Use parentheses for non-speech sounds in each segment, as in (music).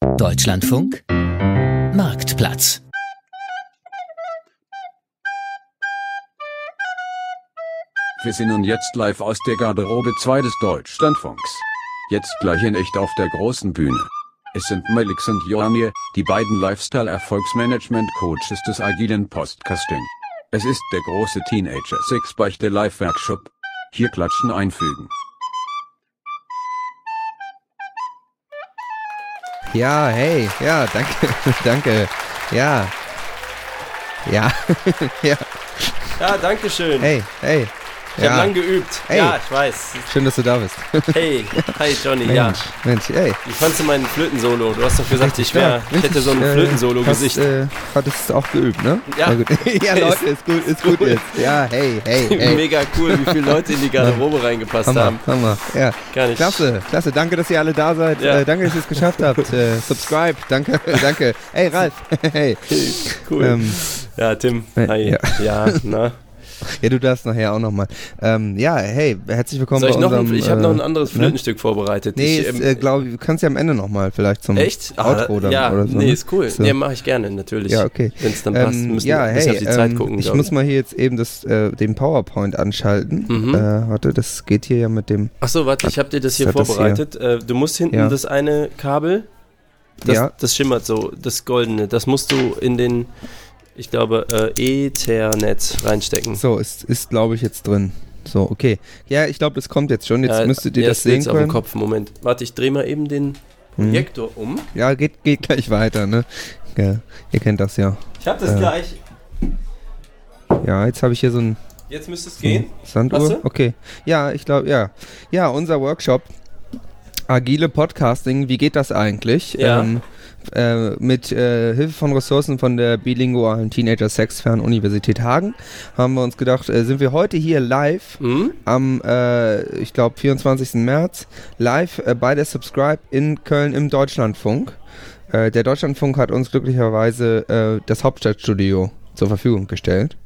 Deutschlandfunk Marktplatz. Wir sind nun jetzt live aus der Garderobe 2 des Deutschlandfunks. Jetzt gleich in echt auf der großen Bühne. Es sind Melix und Joanir, die beiden Lifestyle-Erfolgsmanagement-Coaches des agilen Postcasting. Es ist der große Teenager Six Beichte Live Workshop. Hier klatschen einfügen. Ja, hey, ja, danke, (laughs) danke. Ja. Ja, (laughs) ja. Ja, danke schön. Hey, hey. Ich ja. habe lang geübt. Hey. Ja, ich weiß. Schön, dass du da bist. Hey, hi Johnny, Mensch, ja. Mensch, hey. Wie fandst du mein Flötensolo? Du hast doch gesagt, ich, wär, ich hätte so ein äh, Flötensolo-Gesicht. Äh, hattest du auch geübt, ne? Ja. (laughs) Ja, Leute, ist gut, ist gut jetzt. Ja, hey, hey, (laughs) hey. Mega cool, wie viele Leute in die (laughs) Garderobe reingepasst Hammer, haben. Hammer. Ja. Gar nicht. Klasse, klasse. Danke, dass ihr alle da seid. Ja. Äh, danke, dass ihr es geschafft habt. Äh, subscribe. Danke, danke. Hey, Ralf. hey. Cool. Ähm, ja, Tim. Hi. ja. Ja, na. (laughs) ja, du darfst nachher auch nochmal. Ähm, ja, hey, herzlich willkommen Soll ich bei noch ein, unserem, ich habe noch ein äh, anderes ne? Flötenstück vorbereitet. Nee, ich, ähm, äh, glaube du kannst ja am Ende nochmal vielleicht zum Echt? Outro dann ja, oder so. nee, ne? ist cool. So. Nee, mache ich gerne, natürlich. Ja, okay. Wenn es dann passt, Ähm, müssen ja, wir ein hey, auf die Zeit ähm, gucken. ich muss mal hier jetzt eben das, äh, den PowerPoint anschalten. Mhm. Äh, warte, das geht hier ja mit dem. Ach so, warte, ich habe dir das hier hat das vorbereitet. Äh, du musst hinten Ja. das eine Kabel, das, Ja. das schimmert so, das goldene, das musst du in den, ich glaube, äh, Ethernet reinstecken. So, ist, ist glaube ich jetzt drin. So, okay. Ja, ich glaube, das kommt jetzt schon. Jetzt Ja, müsstet ihr ja, das sehen auf dem können. Kopf. Moment, warte, ich drehe mal eben den Mhm. Projektor um. Ja, geht, geht gleich weiter, ne? Ja, ihr kennt das ja. Ich habe das Äh. gleich. Ja, jetzt habe ich hier so ein Jetzt müsste es gehen. Sanduhr. Okay. Ja, ich glaube, ja. Ja, unser Workshop. Agile Podcasting, wie geht das eigentlich? Ja. Ähm, äh, mit äh, Hilfe von Ressourcen von der bilingualen Teenager Sexfern Universität Hagen haben wir uns gedacht, äh, sind wir heute hier live Hm? am, äh, ich glaube, 24. März, live äh, bei der Subscribe in Köln im Deutschlandfunk. Der Deutschlandfunk hat uns glücklicherweise das Hauptstadtstudio zur Verfügung gestellt.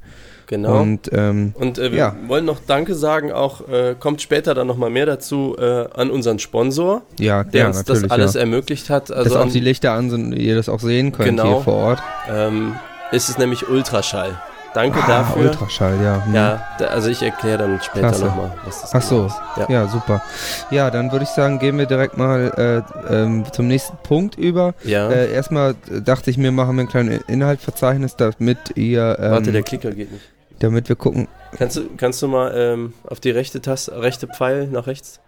Genau. Und ähm, Und äh, wir Ja. wollen noch Danke sagen, auch äh, kommt später dann nochmal mehr dazu äh, an unseren Sponsor, ja, der ja, uns das alles ja. ermöglicht hat. dass Also auch an, die Lichter an sind, ihr das auch sehen könnt Genau. hier vor Ort. ähm, ist es nämlich Ultraschall. Danke Ah, dafür. Ultraschall, ja. hm. Ja, also ich erkläre dann später nochmal, was das Ach so, genau ist. Ja. Ja, super. Ja, dann würde ich sagen, gehen wir direkt mal äh, ähm, zum nächsten Punkt über. Ja. Äh, erstmal dachte ich mir, machen wir ein kleines Inhaltsverzeichnis, damit ihr, ähm, Warte, der Klicker geht nicht. Damit wir gucken. Kannst du, kannst du mal ähm, auf die rechte Taste, rechte Pfeil nach rechts?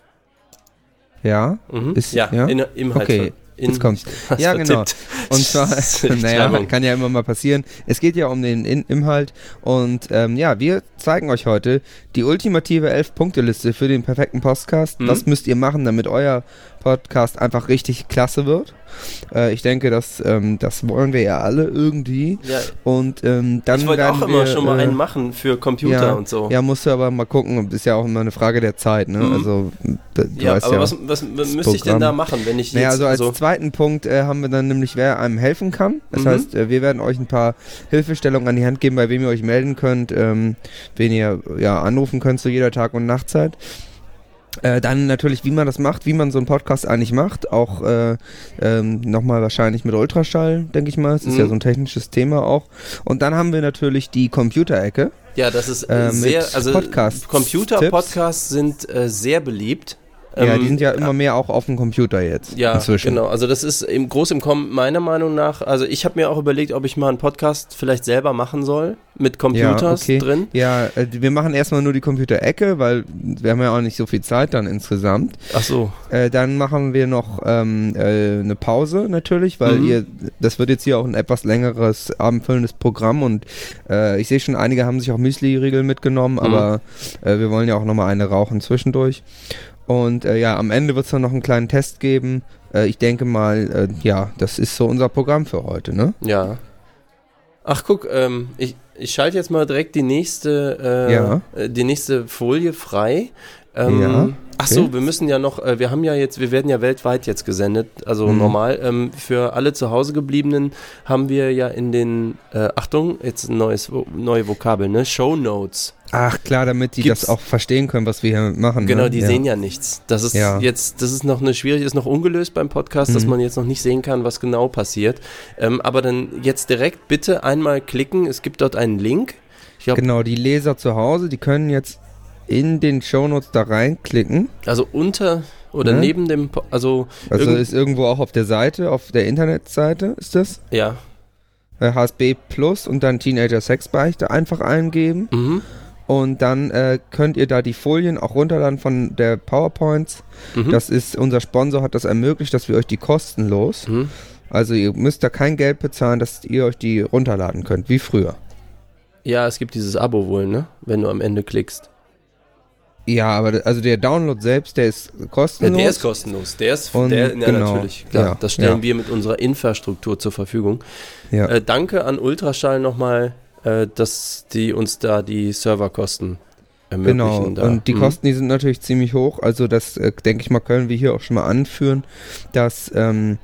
Ja, Mhm. Ist- ja, ja? In, Inhalt. Okay, in, jetzt kommt's. (laughs) Ja, genau. vertippt. Und zwar, (laughs) (laughs) naja, kann ja immer mal passieren. Es geht ja um den In Inhalt. Und ähm, ja, wir zeigen euch heute die ultimative 11-Punkte-Liste für den perfekten Podcast. Mhm. Was müsst ihr machen, damit euer Podcast einfach richtig klasse wird? Äh, ich denke, das, ähm, das wollen wir ja alle irgendwie. Ja, Und ähm, dann ich wollte werden auch immer wir, schon mal äh, einen machen für Computer ja, und so. Ja, musst du aber mal gucken. Das ist ja auch immer eine Frage der Zeit. Ne? Mhm. Also, du Ja, weißt aber ja. was, was müsste ich denn da machen, wenn ich Naja, jetzt also als so zweiten Punkt äh, haben wir dann nämlich, wer einem helfen kann. Das Mhm. heißt, äh, wir werden euch ein paar Hilfestellungen an die Hand geben, bei wem ihr euch melden könnt, ähm, wen ihr ja anrufen könnt zu jeder Tag- und Nachtzeit. Äh, dann natürlich, wie man das macht, wie man so einen Podcast eigentlich macht. Auch äh, ähm, nochmal wahrscheinlich mit Ultraschall, denke ich mal. Es ist Mhm. ja so ein technisches Thema auch. Und dann haben wir natürlich die Computerecke. Ja, das ist Äh, äh, sehr, also. Computer-Podcasts sind äh, sehr beliebt. Ja, Ähm, die sind ja immer mehr auch auf dem Computer jetzt. Ja, inzwischen. genau. Also das ist im groß im Kommen meiner Meinung nach. Also ich habe mir auch überlegt, ob ich mal einen Podcast vielleicht selber machen soll mit Computers okay. drin. Ja, äh, wir machen erstmal nur die Computerecke, weil wir haben ja auch nicht so viel Zeit dann insgesamt. Ach so. Äh, dann machen wir noch ähm, äh, eine Pause natürlich, weil Mhm. ihr, das wird jetzt hier auch ein etwas längeres abendfüllendes Programm und äh, ich sehe schon, einige haben sich auch Müsli-Riegel mitgenommen, aber äh, wir wollen ja auch nochmal eine rauchen zwischendurch. Und äh, ja, am Ende wird es dann noch einen kleinen Test geben. Äh, ich denke mal, äh, ja, das ist so unser Programm für heute, ne? Ja. Ach guck, ähm, ich, ich schalte jetzt mal direkt die nächste, äh, Ja. äh, die nächste Folie frei. Ähm, Ja. Ach so, wir müssen ja noch, äh, wir haben ja jetzt, wir werden ja weltweit jetzt gesendet, also mhm. normal. Ähm, für alle zu Hause gebliebenen haben wir ja in den, äh, Achtung, jetzt ein neues, neue Vokabel, ne? Show Notes. Ach klar, damit die Gibt's, das auch verstehen können, was wir hier machen. Genau, ne? die ja. sehen ja nichts. Das ist ja. jetzt, das ist noch eine schwierige, ist noch ungelöst beim Podcast, mhm. dass man jetzt noch nicht sehen kann, was genau passiert. Ähm, aber dann jetzt direkt bitte einmal klicken. Es gibt dort einen Link. Glaub, genau, die Leser zu Hause, die können jetzt in den Shownotes da reinklicken. Also unter oder ja. neben dem, also. Also ist irgendwo auch auf der Seite, auf der Internetseite ist das? Ja. HSB äh, Plus und dann Teenager Sexbeichte einfach eingeben. Mhm. Und dann äh, könnt ihr da die Folien auch runterladen von der PowerPoints. Mhm. Das ist, unser Sponsor hat das ermöglicht, dass wir euch die kostenlos. Mhm. Also ihr müsst da kein Geld bezahlen, dass ihr euch die runterladen könnt, wie früher. Ja, es gibt dieses Abo wohl, ne? Wenn du am Ende klickst. Ja, aber also der Download selbst, der ist kostenlos. Ja, der ist kostenlos. Der ist, Und der, ja, genau, natürlich. Klar, ja, das stellen wir mit unserer Infrastruktur zur Verfügung. Äh, danke an Ultraschall nochmal, äh, dass die uns da die Serverkosten ermöglichen. Genau. Da. Und die mhm. Kosten, die sind natürlich ziemlich hoch. Also das, äh, denke ich mal, können wir hier auch schon mal anführen, dass ähm,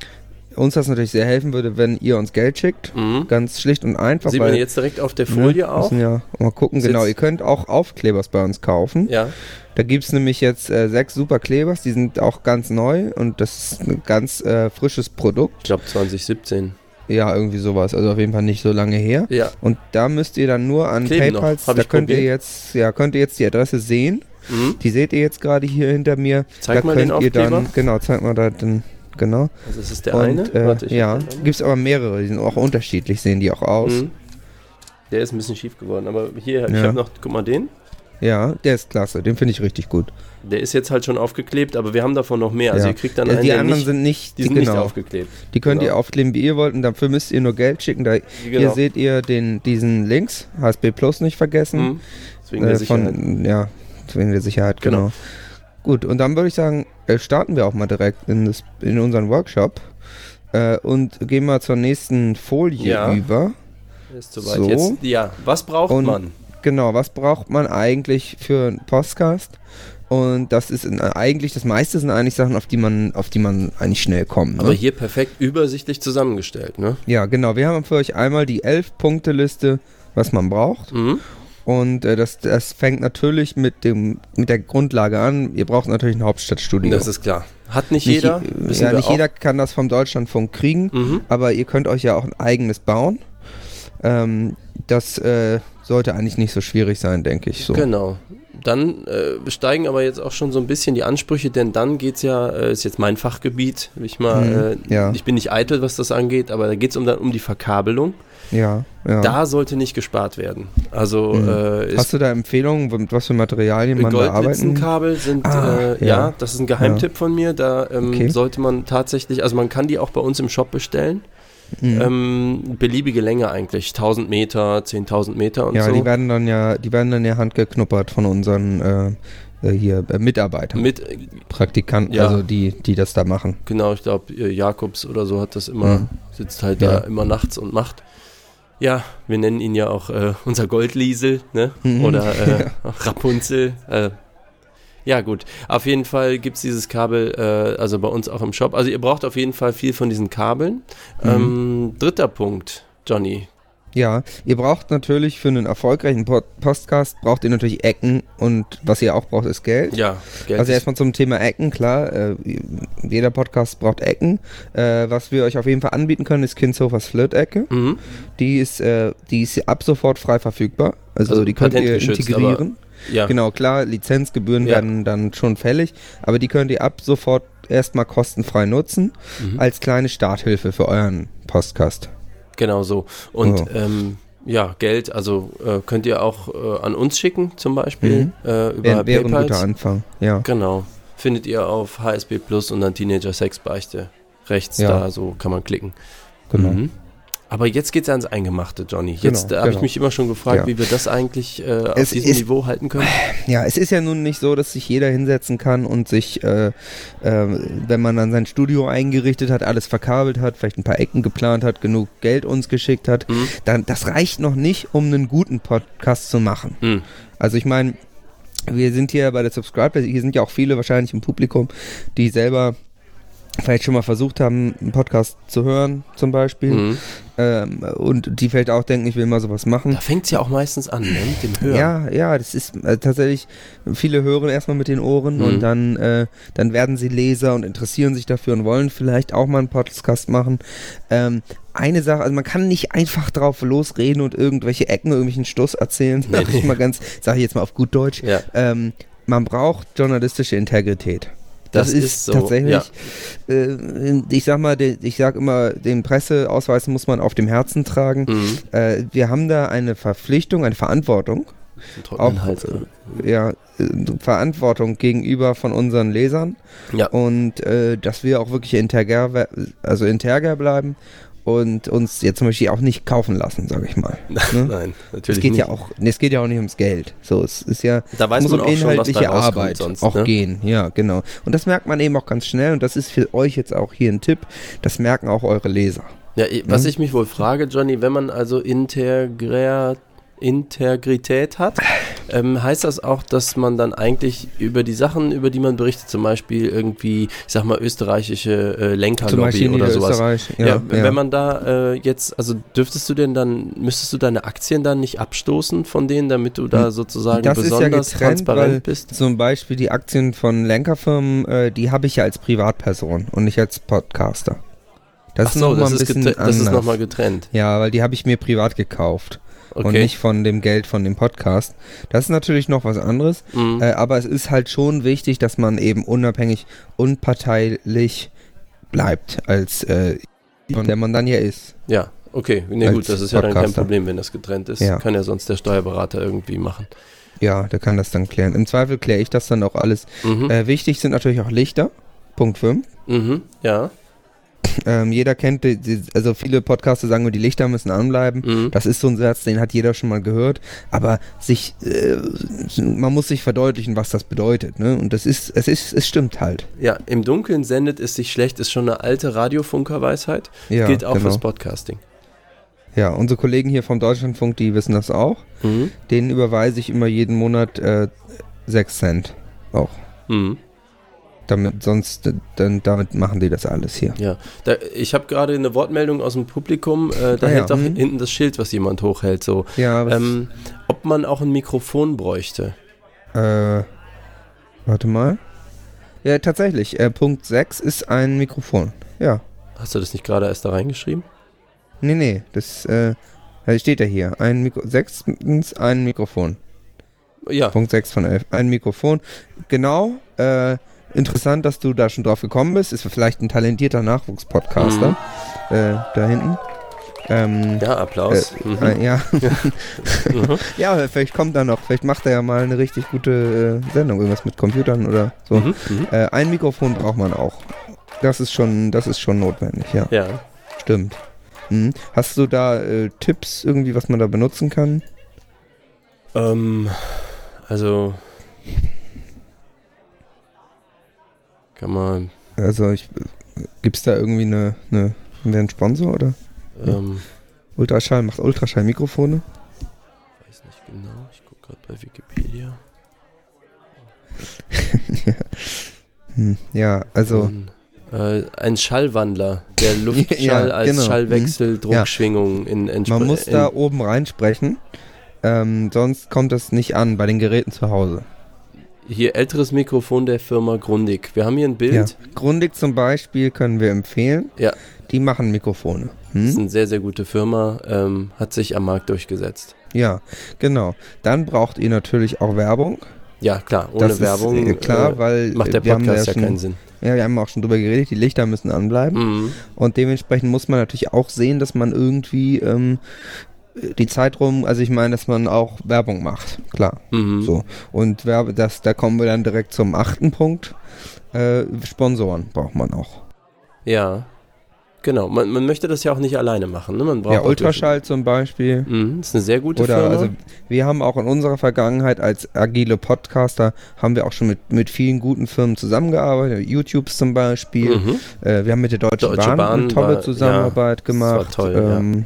uns das natürlich sehr helfen würde, wenn ihr uns Geld schickt. Mhm. Ganz schlicht und einfach. Sieht man jetzt direkt auf der Folie ne, auch? Ja, mal gucken, genau. Ihr könnt auch Aufklebers bei uns kaufen. Ja. Da gibt es nämlich jetzt äh, sechs super Klebers, die sind auch ganz neu und das ist ein ganz äh, frisches Produkt. Ich glaube 2017. Ja, irgendwie sowas. Also auf jeden Fall nicht so lange her. Ja. Und da müsst ihr dann nur an PayPal, da könnt probiert. ihr jetzt, ja, könnt ihr jetzt die Adresse sehen. Mhm. Die seht ihr jetzt gerade hier hinter mir. Zeig da mal könnt den ihr dann, genau, zeig mal da den genau. Also das ist der und, eine? Äh, Warte, ja, gibt es aber mehrere, die sind auch unterschiedlich, sehen die auch aus. Mhm. Der ist ein bisschen schief geworden, aber hier, ich habe noch, guck mal den. Ja, der ist klasse, den finde ich richtig gut. Der ist jetzt halt schon aufgeklebt, aber wir haben davon noch mehr. Also ja. ihr kriegt dann einen, Die anderen nicht, sind nicht, die sind genau. nicht aufgeklebt. Die könnt genau. ihr aufkleben, wie ihr wollt, und dafür müsst ihr nur Geld schicken. Da, genau. Hier seht ihr den, diesen Links, HSB Plus nicht vergessen. Mhm. Deswegen der äh, Sicherheit. ja, wegen der Sicherheit, genau. Gut, und dann würde ich sagen, äh, starten wir auch mal direkt in, das, in unseren Workshop äh, und gehen mal zur nächsten Folie ja. über. Ist soweit. So. Jetzt, ja, was braucht und, man? Genau, was braucht man eigentlich für einen Podcast? Und das ist eigentlich, das meiste sind eigentlich Sachen, auf die man, auf die man eigentlich schnell kommt. Ne? Aber hier perfekt übersichtlich zusammengestellt, ne? Ja, genau. Wir haben für euch einmal die elf Punkte Liste, was man braucht. Mhm. Und äh, das, das fängt natürlich mit, dem, mit der Grundlage an. Ihr braucht natürlich ein Hauptstadtstudio. Das ist klar. Hat nicht, nicht jeder. Ja, nicht jeder kann das vom Deutschlandfunk kriegen, mhm. aber ihr könnt euch ja auch ein eigenes bauen. Ähm, das äh, sollte eigentlich nicht so schwierig sein, denke ich. So. Genau dann äh, steigen aber jetzt auch schon so ein bisschen die Ansprüche, denn dann geht es ja, äh, ist jetzt mein Fachgebiet, ich mal, mhm, äh, ja. ich bin nicht eitel, was das angeht, aber da geht es um, um die Verkabelung. Ja, ja. Da sollte nicht gespart werden. Also mhm. äh, Hast du da Empfehlungen, mit was für Materialien man da arbeiten? Kabel sind ah, äh, ja. ja. das ist ein Geheimtipp ja. von mir. Da ähm, okay. sollte man tatsächlich, also man kann die auch bei uns im Shop bestellen. Mhm. Ähm, beliebige Länge eigentlich, 1000 Meter, 10.000 Meter und ja, so. Ja, die werden dann ja, die werden dann ja handgeknuppert von unseren äh, äh hier äh, Mitarbeitern, Mit, Praktikanten, ja. also die, die das da machen. Genau, ich glaube Jakobs oder so hat das immer, mhm. sitzt halt ja. da immer nachts und macht. Ja, wir nennen ihn ja auch äh, unser Goldliesel, ne? Mhm. Oder äh, (laughs) Rapunzel. Äh, ja, gut. Auf jeden Fall gibt es dieses Kabel, äh, also bei uns auch im Shop. Also ihr braucht auf jeden Fall viel von diesen Kabeln. Mhm. Ähm, dritter Punkt, Johnny. Ja, ihr braucht natürlich für einen erfolgreichen Podcast braucht ihr natürlich Ecken und was ihr auch braucht ist Geld. Ja, Geld. Also erstmal zum Thema Ecken, klar, äh, jeder Podcast braucht Ecken. Äh, was wir euch auf jeden Fall anbieten können, ist Kinshofers Flirt-Ecke. Mhm. Die ist, äh, die ist ab sofort frei verfügbar. Also, also die könnt ihr integrieren. Ja. Genau, klar, Lizenzgebühren ja. werden dann schon fällig, aber die könnt ihr ab sofort erstmal kostenfrei nutzen mhm. als kleine Starthilfe für euren Podcast. Genau so. Und oh. ähm, ja, Geld, also äh, könnt ihr auch äh, an uns schicken, zum Beispiel. Mhm. Äh, über Wäre wär ein guter Anfang, ja. Genau. Findet ihr auf HSB Plus und dann Teenager Sex Beichte. Rechts ja. da, so kann man klicken. Genau. Mhm. Aber jetzt geht es ans Eingemachte, Johnny. Jetzt genau, habe genau. ich mich immer schon gefragt, ja. wie wir das eigentlich äh, auf diesem ist, Niveau halten können. Ja, es ist ja nun nicht so, dass sich jeder hinsetzen kann und sich, äh, äh, wenn man dann sein Studio eingerichtet hat, alles verkabelt hat, vielleicht ein paar Ecken geplant hat, genug Geld uns geschickt hat, mhm. dann das reicht noch nicht, um einen guten Podcast zu machen. Mhm. Also ich meine, wir sind hier bei der Subscribe, hier sind ja auch viele wahrscheinlich im Publikum, die selber vielleicht schon mal versucht haben, einen Podcast zu hören, zum Beispiel. Mhm. Ähm, und die vielleicht auch denken, ich will mal sowas machen. Da fängt es ja auch meistens an, ne? mit dem Hören. Ja, ja, das ist äh, tatsächlich, viele hören erstmal mit den Ohren Mhm. und dann, äh, dann werden sie Leser und interessieren sich dafür und wollen vielleicht auch mal einen Podcast machen. Ähm, eine Sache, also man kann nicht einfach drauf losreden und irgendwelche Ecken, irgendwelchen Stuss erzählen, Nee, sag ich nee. mal ganz, sag ich jetzt mal auf gut Deutsch. Ja. Ähm, man braucht journalistische Integrität. Das Das, ist ist, so, tatsächlich, äh, ich sag mal, ich sag immer, den Presseausweis muss man auf dem Herzen tragen. Mhm. Äh, wir haben da eine Verpflichtung, eine Verantwortung, auch Hals. äh, ja, äh, Verantwortung gegenüber von unseren Lesern Ja. und äh, dass wir auch wirklich integer, also integer bleiben und uns jetzt zum Beispiel auch nicht kaufen lassen, sage ich mal. (laughs) Ne? Nein, Es natürlich geht nicht. ja auch, nee, es geht ja auch nicht ums Geld. So, es ist ja Da weiß muss man um auch schon, was inhaltliche Arbeit sonst, auch ne? gehen. Ja, genau. Und das merkt man eben auch ganz schnell und das ist für euch jetzt auch hier ein Tipp. Das merken auch eure Leser. Ja, was Ne? ich mich wohl frage, Johnny, wenn man also Integria Integrität hat, ähm, heißt das auch, dass man dann eigentlich über die Sachen, über die man berichtet, zum Beispiel irgendwie, ich sag mal, österreichische äh, Lenkerlobby oder sowas. Ja, Ja, ja. wenn man da äh, jetzt, also dürftest du denn dann, müsstest du deine Aktien dann nicht abstoßen von denen, damit du da sozusagen Hm. Das ist ja besonders getrennt, transparent bist? Zum Beispiel die Aktien von Lenkerfirmen, äh, die habe ich ja als Privatperson und nicht als Podcaster. Das Ach ist so, noch mal das ein bisschen das ist nochmal getrennt. Ja, weil die habe ich mir privat gekauft und Okay. nicht von dem Geld von dem Podcast. Das ist natürlich noch was anderes, Mhm. äh, aber es ist halt schon wichtig, dass man eben unabhängig, unparteilich bleibt, als äh, von der man dann ja ist. Ja, okay. Nee, gut, das ist ja dann kein. Problem, wenn das getrennt ist. Ja. Kann ja sonst der Steuerberater irgendwie machen. Ja, der kann das dann klären. Im Zweifel kläre ich das dann auch alles. Mhm. Äh, wichtig sind natürlich auch Lichter. Punkt 5. Mhm. Ja. Ähm, jeder kennt, die, die, also viele Podcaster sagen nur, die Lichter müssen anbleiben. Mhm. Das ist so ein Satz, den hat jeder schon mal gehört. Aber sich, äh, man muss sich verdeutlichen, was das bedeutet. Ne? Und das ist, es ist, es stimmt halt. Ja, im Dunkeln sendet es sich schlecht, ist schon eine alte Radiofunkerweisheit. Ja, Gilt auch genau. fürs Podcasting. Ja, unsere Kollegen hier vom Deutschlandfunk, die wissen das auch. Mhm. Denen überweise ich immer jeden Monat äh, 6 Cent. Auch. Mhm. Damit, sonst, dann, damit machen die das alles hier. Ja, da, ich habe gerade eine Wortmeldung aus dem Publikum. Äh, da Ah ja, hält auch mhm. hinten das Schild, was jemand hochhält. So, Ja, was, ähm, ob man auch ein Mikrofon bräuchte. äh, warte mal. Ja, tatsächlich. Äh, Punkt 6 ist ein Mikrofon. Ja. Hast du das nicht gerade erst da reingeschrieben? Nee, nee, das äh, steht ja hier. Ein Mikro sechstens ein Mikrofon. Ja, Punkt 6 von 11. Ein Mikrofon. Genau. Äh, interessant, dass du da schon drauf gekommen bist. Ist vielleicht ein talentierter Nachwuchspodcaster. Äh, da hinten. Ähm, ja, Applaus. Äh, mhm. äh, ja. (laughs) Mhm. ja, vielleicht kommt er noch. Vielleicht macht er ja mal eine richtig gute äh, Sendung. Irgendwas mit Computern oder so. Mhm. Mhm. Äh, ein Mikrofon braucht man auch. Das ist schon, das ist schon notwendig, ja. Ja. Stimmt. Mhm. Hast du da äh, Tipps irgendwie, was man da benutzen kann? Ähm, also kann man Also ich gibt's da irgendwie eine, eine einen Sponsor oder? ähm, Ultraschall macht Ultraschall Mikrofone. weiß nicht genau. Ich gucke gerade bei Wikipedia. (laughs) Hm, ja, also äh, ein Schallwandler, der (laughs) Luftschall Ja, als genau. Schallwechsel, Mhm. Druckschwingung in man Entspre- muss da oben reinsprechen. Ähm, sonst kommt das nicht an bei den Geräten zu Hause. Hier älteres Mikrofon der Firma Grundig. Wir haben hier ein Ja. Bild. Grundig zum Beispiel können wir empfehlen. Ja. Die machen Mikrofone. Das ist Hm? eine sehr, sehr gute Firma, ähm, hat sich am Markt durchgesetzt. Ja, genau. Dann braucht ihr natürlich auch Werbung. Ja, klar, ohne das Werbung ist äh, klar, äh, weil macht der wir haben da Podcast ja, schon, keinen Sinn. Ja, wir haben auch schon drüber geredet, die Lichter müssen anbleiben. Mhm. Und dementsprechend muss man natürlich auch sehen, dass man irgendwie ähm, die Zeit rum, also ich meine, dass man auch Werbung macht, klar. Mhm. So. Und Werbe, das, da kommen wir dann direkt zum achten Punkt. Äh, Sponsoren braucht man auch. Ja, genau. Man, man möchte das ja auch nicht alleine machen. Ne? Man braucht Ja, Ultraschall zum Beispiel. Mhm, das ist eine sehr gute Oder Firma. also wir haben auch in unserer Vergangenheit als agile Podcaster haben wir auch schon mit, mit vielen guten Firmen zusammengearbeitet, YouTubes zum Beispiel. mhm. Äh, wir haben mit der Deutschen Deutsche Bahn, Bahn eine tolle war- Zusammenarbeit ja, das war gemacht. toll, ähm, Ja,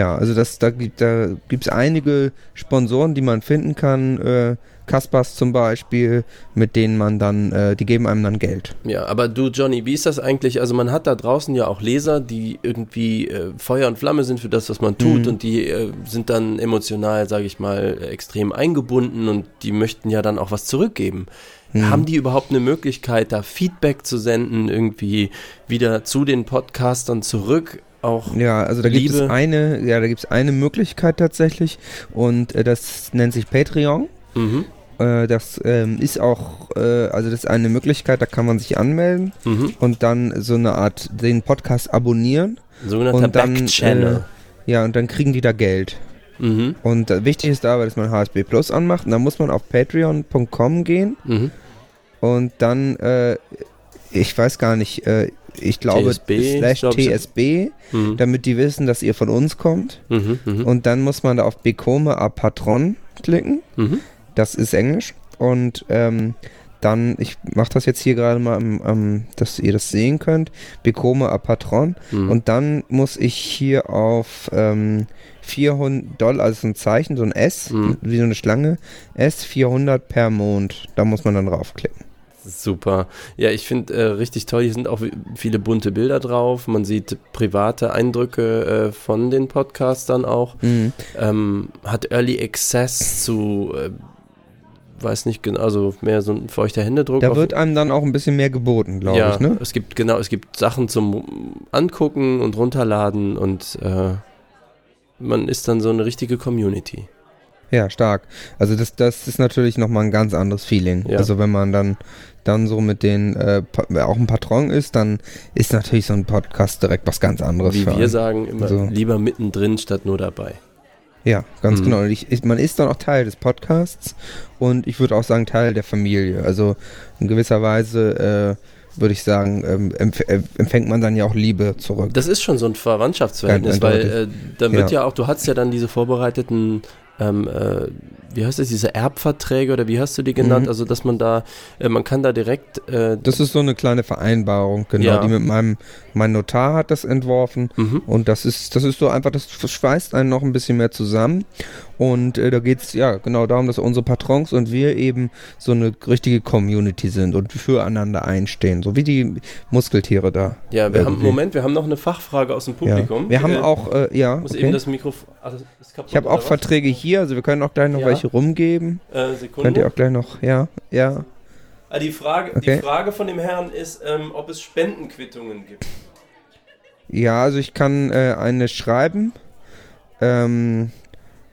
also das, da gibt da gibt's einige Sponsoren, die man finden kann. Äh, Kaspers zum Beispiel, mit denen man dann, äh, die geben einem dann Geld. Ja, aber du, Johnny, wie ist das eigentlich? Also man hat da draußen ja auch Leser, die irgendwie äh, Feuer und Flamme sind für das, was man tut Mhm. und die äh, sind dann emotional, sage ich mal, extrem eingebunden und die möchten ja dann auch was zurückgeben. Mhm. Haben die überhaupt eine Möglichkeit, da Feedback zu senden, irgendwie wieder zu den Podcastern zurück? Auch Ja, also da gibt es eine, ja, da gibt es eine Möglichkeit tatsächlich und äh, das nennt sich Patreon. mhm, Äh, das ähm, ist auch, äh, also das ist eine Möglichkeit, da kann man sich anmelden mhm. und dann so eine Art den Podcast abonnieren. sogenannter Und dann, Backchannel. Ja, und dann kriegen die da Geld. mhm, Und äh, wichtig ist dabei, dass man HSB Plus anmacht. Und dann muss man auf patreon.com gehen mhm. und dann, äh, ich weiß gar nicht, äh, ich glaube, TSB, slash glaub. TSB, Mhm. damit die wissen, dass ihr von uns kommt. Mhm, mhm, Und dann muss man da auf Become a Patron klicken. mhm. Das ist Englisch. Und ähm, dann, ich mache das jetzt hier gerade mal, am, am, dass ihr das sehen könnt. Become a Patron. Mhm. Und dann muss ich hier auf ähm, 400 Dollar, also so ein Zeichen, so ein S, Mhm. wie so eine Schlange, S 400 per Mond. Da muss man dann draufklicken. Super. Ja, ich finde äh, richtig toll. Hier sind auch viele bunte Bilder drauf. Man sieht private Eindrücke äh, von den Podcastern auch. Mhm. Ähm, hat Early Access zu, äh, weiß nicht genau, also mehr so ein feuchter Händedruck. Da wird einem dann auch ein bisschen mehr geboten, glaube ja, ich, ne? es gibt genau, es gibt Sachen zum Angucken und runterladen und äh, man ist dann so eine richtige Community. Ja, stark. Also das, das ist natürlich nochmal ein ganz anderes Feeling. Ja. Also wenn man dann, dann so mit den, äh, auch ein Patron ist, dann ist natürlich so ein Podcast direkt was ganz anderes. Wie wir einen. sagen, immer Also- lieber mittendrin statt nur dabei. Ja, ganz Mhm. genau. Und Ich, ich, man ist dann auch Teil des Podcasts und ich würde auch sagen Teil der Familie. Also in gewisser Weise äh, würde ich sagen, ähm, empf äh, empfängt man dann ja auch Liebe zurück. Das ist schon so ein Verwandtschaftsverhältnis, weil äh, dann wird ja. Ja. auch, du hast ja dann diese vorbereiteten, ähm, äh, wie heißt das, diese Erbverträge oder wie hast du die genannt? Mhm. Also, dass man da, äh, man kann da direkt, äh, Das ist so eine kleine Vereinbarung, genau, Ja. die mit meinem, mein Notar hat das entworfen mhm. und das ist, das ist so einfach, das schweißt einen noch ein bisschen mehr zusammen und äh, da geht's ja genau darum, dass unsere Patrons und wir eben so eine richtige Community sind und füreinander einstehen, so wie die Muskeltiere da. ja, wir haben. Moment, wir haben noch eine Fachfrage aus dem Publikum. Ja. Wir haben Äh, auch, äh, ja, muss okay. eben das Mikrofon, ah, das ist kaputt, ich habe auch was? Verträge hier, also wir können auch gleich noch Ja. welche rumgeben. Äh, Könnt ihr Sekunde. auch gleich noch, ja, ja. Ah, die, Frage, Okay. die Frage von dem Herrn ist, ähm, ob es Spendenquittungen gibt. Ja, also ich kann äh, eine schreiben. Ähm,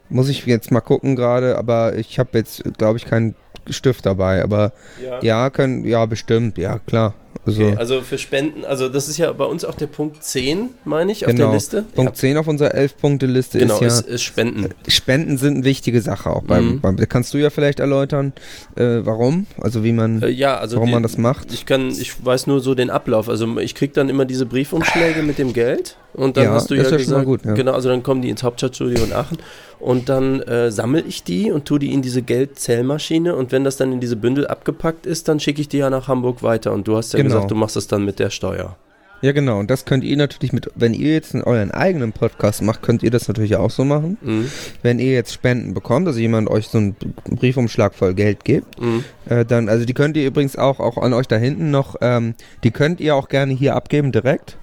muss ich jetzt mal gucken gerade, aber ich habe jetzt, glaube ich, keinen Stift dabei. Aber Ja. ja, können, ja, bestimmt, ja, klar. Also, Okay, also für Spenden, also das ist ja bei uns auch der Punkt 10, meine ich, auf Genau. der Liste. Punkt 10 auf unserer 11-Punkte-Liste Genau, ist ja, ist, ist Spenden. Spenden sind eine wichtige Sache auch beim, Mhm. beim kannst du ja vielleicht erläutern, äh, warum? Also wie man, Äh, ja, also warum die, man das macht? Ich kann, ich weiß nur so den Ablauf. Also ich krieg dann immer diese Briefumschläge mit dem Geld und dann Ja, hast du ja ja gesagt, gut, ja. genau, also dann kommen die ins Hauptstadtstudio in Aachen und dann äh, sammle ich die und tue die in diese Geldzählmaschine und wenn das dann in diese Bündel abgepackt ist, dann schicke ich die ja nach Hamburg weiter und du hast ja Genau. gesagt, du machst das dann mit der Steuer. Ja, genau. Und das könnt ihr natürlich mit, wenn ihr jetzt euren eigenen Podcast macht, könnt ihr das natürlich auch so machen. Mhm. Wenn ihr jetzt Spenden bekommt, also jemand euch so einen Briefumschlag voll Geld gibt, Mhm. äh, dann, also die könnt ihr übrigens auch, auch an euch da hinten noch, ähm, die könnt ihr auch gerne hier abgeben direkt.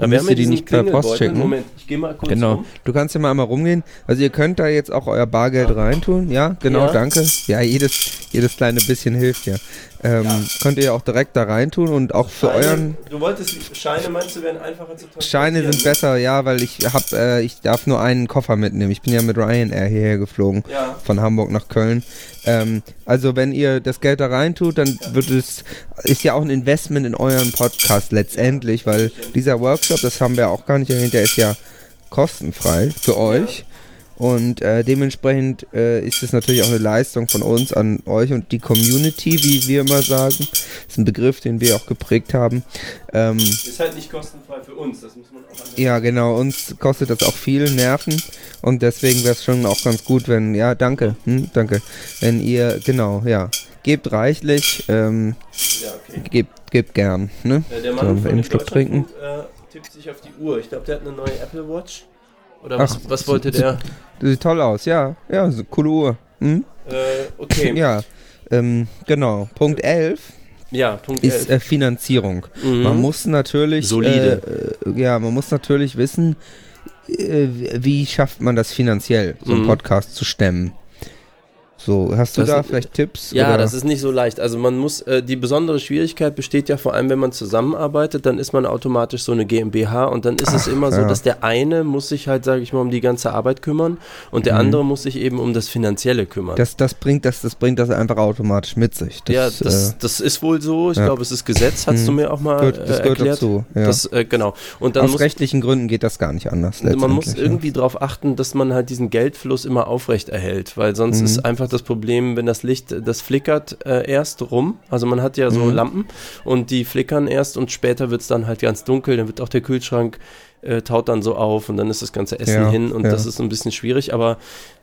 Dann wir müsst ihr die nicht per Post schicken. Moment, ich gehe mal kurz Genau. rum. Du kannst ja mal einmal rumgehen. Also ihr könnt da jetzt auch euer Bargeld reintun. Ja, genau, Ja. danke. Ja, jedes, jedes kleine bisschen hilft ja. Ähm, Könnt ihr auch direkt da reintun und auch für Scheine, euren Du wolltest Scheine, meinst du, wären einfacher zu transportieren? Scheine sind besser, ja, weil ich hab, äh, ich darf nur einen Koffer mitnehmen. Ich bin ja mit Ryanair hierher geflogen. Ja. Von Hamburg nach Köln. Ähm, also wenn ihr das Geld da reintut, dann wird es, ist ja auch ein Investment in euren Podcast letztendlich, weil dieser Workshop, das haben wir auch gar nicht erwähnt, der ist ja kostenfrei für euch. Und äh, dementsprechend äh, ist es natürlich auch eine Leistung von uns an euch und die Community, wie wir immer sagen. Das ist ein Begriff, den wir auch geprägt haben. Ähm, Ist halt nicht kostenfrei für uns, das muss man auch an ja, genau, uns kostet das auch viel Nerven und deswegen wäre es schon auch ganz gut, wenn, ja, danke, hm, danke, wenn ihr, genau, ja, gebt reichlich, ähm, Ja, okay. gebt, gebt gern, ne? Äh, der So, Mann von eben dem Schluck trinken. Äh, tippt sich auf die Uhr. Ich glaube, der hat eine neue Apple Watch. Oder was, Ach, was wollte der? Das sieht toll aus, ja. Ja, so coole Uhr. Hm? Äh, okay. Ja, ähm, genau. Punkt 11 Ja, Punkt ist 11. äh, Finanzierung. Mhm. Man muss natürlich Solide. Äh, äh, ja, man muss natürlich wissen, äh, wie schafft man das finanziell, so einen Mhm. Podcast zu stemmen. So, hast du Das- da vielleicht Tipps? Ja, oder? das ist nicht so leicht. Also man muss, äh, die besondere Schwierigkeit besteht ja vor allem, wenn man zusammenarbeitet, dann ist man automatisch so eine GmbH und dann ist es Ach, immer so, ja. dass der eine muss sich halt, sage ich mal, um die ganze Arbeit kümmern und der Mhm. andere muss sich eben um das Finanzielle kümmern. das, das bringt das, das bringt das einfach automatisch mit sich. Das, ja, das, äh, das ist wohl so. Ich ja. glaube, es ist Gesetz, hast Mhm. du mir auch mal äh, das gehört erklärt. dazu. Ja. Das, äh, genau. Und dann Aus muss rechtlichen Gründen geht das gar nicht anders. man muss irgendwie darauf achten, dass man halt diesen Geldfluss immer aufrecht erhält, weil sonst Mhm. ist einfach das Problem, wenn das Licht, das flickert äh, erst rum. Also man hat ja so Mhm. Lampen und die flickern erst und später wird es dann halt ganz dunkel, dann wird auch der Kühlschrank äh, taut dann so auf und dann ist das ganze Essen Ja, hin und ja. das ist ein bisschen schwierig, aber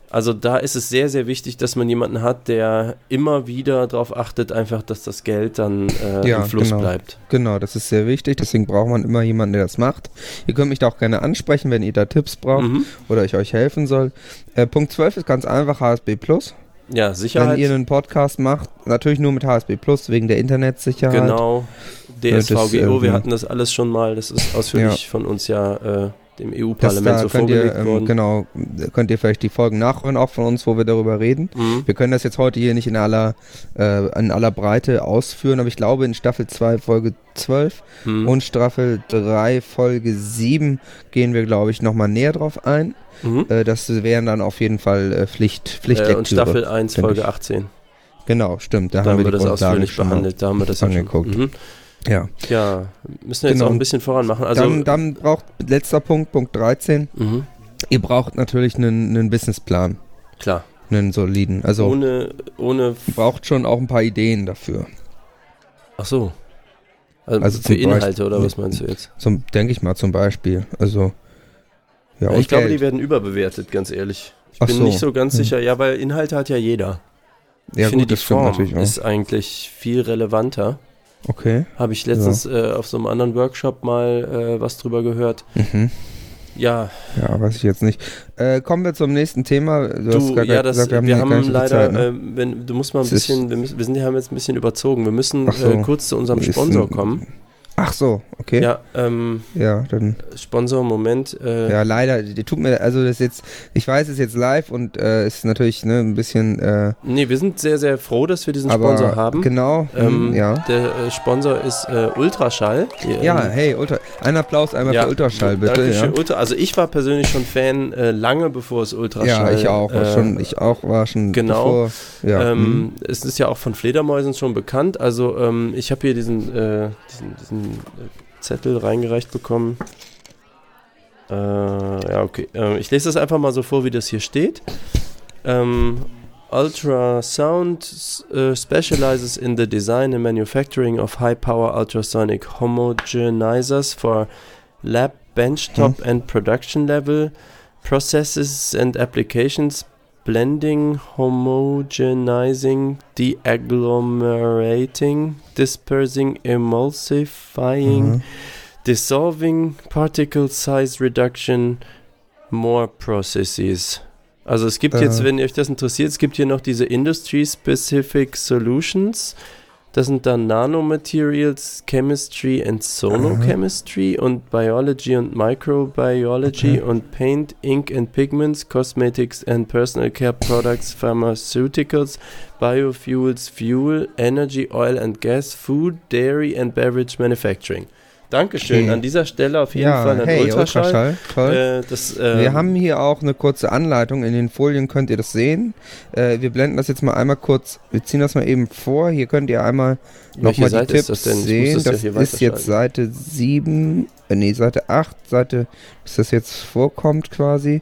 also da ist es sehr, sehr wichtig, dass man jemanden hat, der immer wieder darauf achtet, einfach, dass das Geld dann äh, Ja, im Fluss genau. bleibt. Genau, das ist sehr wichtig. Deswegen braucht man immer jemanden, der das macht. Ihr könnt mich da auch gerne ansprechen, wenn ihr da Tipps braucht Mhm. oder ich euch helfen soll. Äh, Punkt 12 ist ganz einfach HSB Plus. Ja, Wenn Sicherheit. ihr einen Podcast macht, natürlich nur mit HSB Plus wegen der Internetsicherheit. Genau. DSVGO, wir hatten das alles schon mal, das ist ausführlich von uns ja äh, dem EU-Parlament so könnt ihr, vorgelegt ähm, worden. genau, könnt ihr vielleicht die Folgen nachhören, auch von uns, wo wir darüber reden. Mhm. Wir können das jetzt heute hier nicht in aller, äh, in aller Breite ausführen, aber ich glaube in Staffel 2, Folge 12 Mhm. und Staffel 3, Folge 7 gehen wir, glaube ich, nochmal näher drauf ein. Mhm. Äh, das wären dann auf jeden Fall äh, Pflicht, Äh, Pflichtlektüre. und Staffel 1, denke Folge ich. 18. Genau, stimmt. Da, Da haben wir das Grundlagen ausführlich behandelt. Da haben wir das angeguckt. Ja. Ja, müssen wir jetzt Genau. auch ein bisschen voran machen. Also, dann, dann braucht, letzter Punkt, Punkt 13, mhm. ihr braucht natürlich einen, einen Businessplan, klar. einen soliden. Also ohne, ohne, ihr braucht schon auch ein paar Ideen dafür. ach so. Also, Also für Inhalte Beispiel- oder was meinst du jetzt? Zum, denke ich mal zum Beispiel. Also, ja, ich glaube, die Geld. werden überbewertet, ganz ehrlich. Ich Ach bin so. nicht so ganz Hm. sicher. Ja, weil Inhalte hat ja jeder. Ich ja, finde, gut, die das stimmt Form natürlich auch. ist eigentlich viel relevanter. Okay. Habe ich letztens äh, auf so einem anderen Workshop mal äh, was drüber gehört. Mhm. Ja, Ja, weiß ich jetzt nicht. Äh, kommen wir zum nächsten Thema. Du, du, ja, das, gesagt, wir haben, gar so viel leider, Zeit, ne? äh, wenn, du musst mal ein bisschen, wir, müssen, wir sind, haben jetzt ein bisschen überzogen. Wir müssen Ach so. äh, kurz zu unserem Sponsor kommen. Ach so, okay. Ja, Ja, ähm, dann. Sponsor, Moment. Äh, Ja, leider. Die tut mir, also das ist jetzt, ich weiß, es ist jetzt live und äh, ist natürlich ne, ein bisschen. Äh, Nee, wir sind sehr, sehr froh, dass wir diesen Sponsor haben. Genau. Ähm, hm, ja. Der äh, Sponsor ist äh, Ultraschall. Die, Ja, ähm, hey, Ultra, ein Applaus einmal ja, für Ultraschall, bitte. Dankeschön, Ja. Ultra, also ich war persönlich schon Fan äh, lange bevor es Ultraschall ja, ich auch. äh, schon, ich auch war schon genau. bevor. Ja, hm. ähm, es ist ja auch von Fledermäusen schon bekannt. Also ähm, ich habe hier diesen, äh, diesen, diesen äh, Zettel reingereicht bekommen. Äh, ja, okay. Äh, ich lese das einfach mal so vor, wie das hier steht. Ähm, Ultrasound uh, specializes in the design and manufacturing of high-power ultrasonic homogenizers for lab, benchtop, and production level processes and applications blending, homogenizing, deagglomerating, dispersing, emulsifying, Mhm. dissolving, particle size reduction, more processes. Also es gibt jetzt, Äh. wenn euch das interessiert, es gibt hier noch diese Industry-Specific Solutions. Das sind dann Nanomaterials, Chemistry and Sonochemistry und Biology und Microbiology Okay. und Paint, Ink and Pigments, Cosmetics and Personal Care Products, Pharmaceuticals, Biofuels, Fuel, Energy, Oil and Gas, Food, Dairy and Beverage Manufacturing. Dankeschön. Okay. An dieser Stelle auf jeden ja, Fall an hey, Ultraschall. Ultraschall, toll. Äh, das, ähm, wir haben hier auch eine kurze Anleitung. In den Folien könnt ihr das sehen. Äh, wir blenden das jetzt mal einmal kurz. Wir ziehen das mal eben vor. Hier könnt ihr einmal nochmal die Seite Tipps das sehen. das Das, ja ist jetzt Seite 7, äh, nee, Seite 8, Seite, bis das jetzt vorkommt quasi.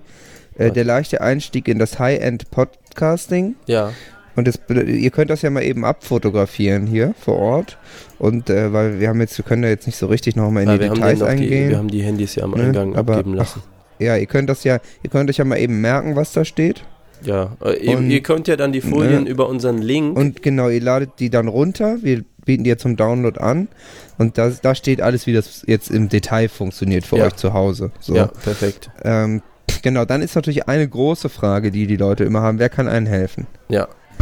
Äh, der leichte Einstieg in das High-End Podcasting. Ja, Und das, ihr könnt das ja mal eben abfotografieren hier vor Ort. Und äh, weil wir haben jetzt, wir können da jetzt nicht so richtig nochmal in weil die wir haben, Details noch die, eingehen. wir haben die Handys ja am Ne, Eingang aber- abgeben lassen. ja, ihr könnt das ja, ihr könnt euch ja mal eben merken, was da steht. Ja, äh, ihr, Und- ihr könnt ja dann die Folien Ne. über unseren Link. Und genau, ihr ladet die dann runter. Wir bieten die ja zum Download an. Und da, da steht alles, wie das jetzt im Detail funktioniert für Ja. euch zu Hause. So. Ja, perfekt. Ähm, Genau, dann ist natürlich eine große Frage, die die Leute immer haben, wer kann einen helfen? Ja.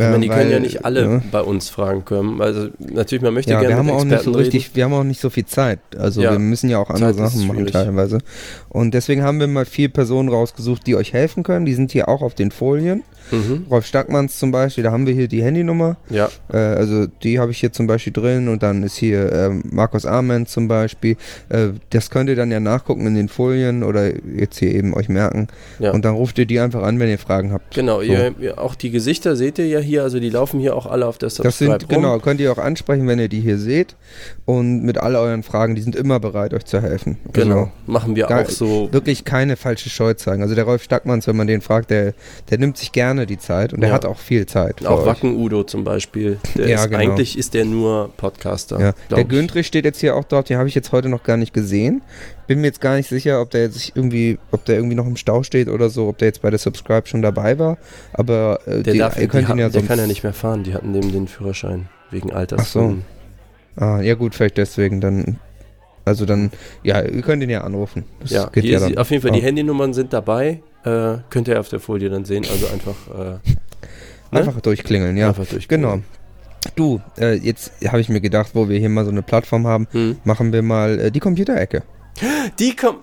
Ich meine, die können ja nicht alle ja. bei uns fragen können. Also natürlich, man möchte ja, gerne wir haben mit auch nicht so Experten richtig, reden. wir haben auch nicht so viel Zeit. Also Ja. wir müssen ja auch andere Zeit Sachen machen teilweise. Und deswegen haben wir mal vier Personen rausgesucht, die euch helfen können. Die sind hier auch auf den Folien. Mhm. Rolf Stackmanns zum Beispiel, da haben wir hier die Handynummer. Ja, Äh, also die habe ich hier zum Beispiel drin und dann ist hier ähm, Markus Arment zum Beispiel. Äh, das könnt ihr dann ja nachgucken in den Folien oder jetzt hier eben euch merken. ja. Und dann ruft ihr die einfach an, wenn ihr Fragen habt. Genau, So. ihr, ihr, auch die Gesichter seht ihr ja hier, also die laufen hier auch alle auf der Subscribe Das sind, rum. genau, könnt ihr auch ansprechen, wenn ihr die hier seht. Und mit all euren Fragen, die sind immer bereit, euch zu helfen. Genau, Also machen wir auch so. wirklich keine falsche Scheu zeigen. Also der Rolf Stackmanns, wenn man den fragt, der, der nimmt sich gerne die Zeit und der Ja. hat auch viel Zeit. Auch euch. Wacken Udo zum Beispiel. Der Ja, ist, genau. Eigentlich ist der nur Podcaster. Ja. Der ich. Güntrich steht jetzt hier auch dort, den habe ich jetzt heute noch gar nicht gesehen. Bin mir jetzt gar nicht sicher, ob der jetzt irgendwie, ob der irgendwie noch im Stau steht oder so, ob der jetzt bei der Subscribe schon dabei war. Aber äh, Der, die, darf, ihr die könnt ihn hatten, ja der kann ja nicht mehr fahren. Die hatten dem den Führerschein wegen Alters. Ach so. Ah, ja gut, vielleicht deswegen dann. Also dann, ja, ihr könnt ihn ja anrufen. Das Ja, geht ja dann. auf jeden Fall, Ja. die Handynummern sind dabei. Äh, könnt ihr auf der Folie dann sehen. Also einfach, äh, ne? Einfach durchklingeln, ja. einfach durch. Genau. Du, äh, jetzt habe ich mir gedacht, wo wir hier mal so eine Plattform haben, Hm. machen wir mal äh, die Computerecke. Die kommt.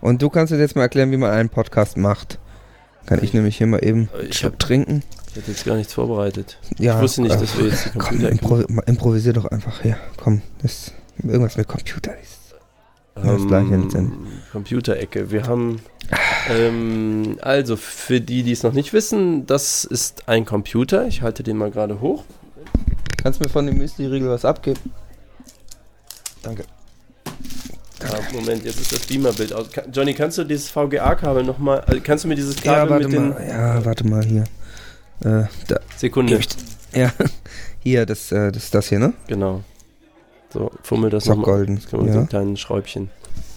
Und du kannst uns jetzt mal erklären, wie man einen Podcast macht. Kann ich nämlich hier mal eben Ich Schluck hab- trinken. Ich hätte jetzt gar nichts vorbereitet. Ja, ich wusste nicht, äh, dass wir jetzt die Komm, Computer impro mal improvisier doch einfach hier. Komm, das irgendwas mit Computer ist. Das Gleiche letztendlich. Computerecke. Wir haben. Ähm, also, für die, die es noch nicht wissen, das ist ein Computer. Ich halte den mal gerade hoch. Kannst du mir von dem Müsli-Riegel was abgeben? Danke. Ah, Moment, jetzt ist das Beamerbild aus. Johnny, kannst du dieses VGA-Kabel nochmal. Also kannst du mir dieses Ja, Kabel warte mit den. mal. Ja, warte mal hier. Äh, da. Sekunde. Ich- Ja, (laughs) hier, das, äh, das ist das hier, ne? Genau. So, fummel das nochmal. golden. Das können wir mit so Ja, kleinen Schräubchen.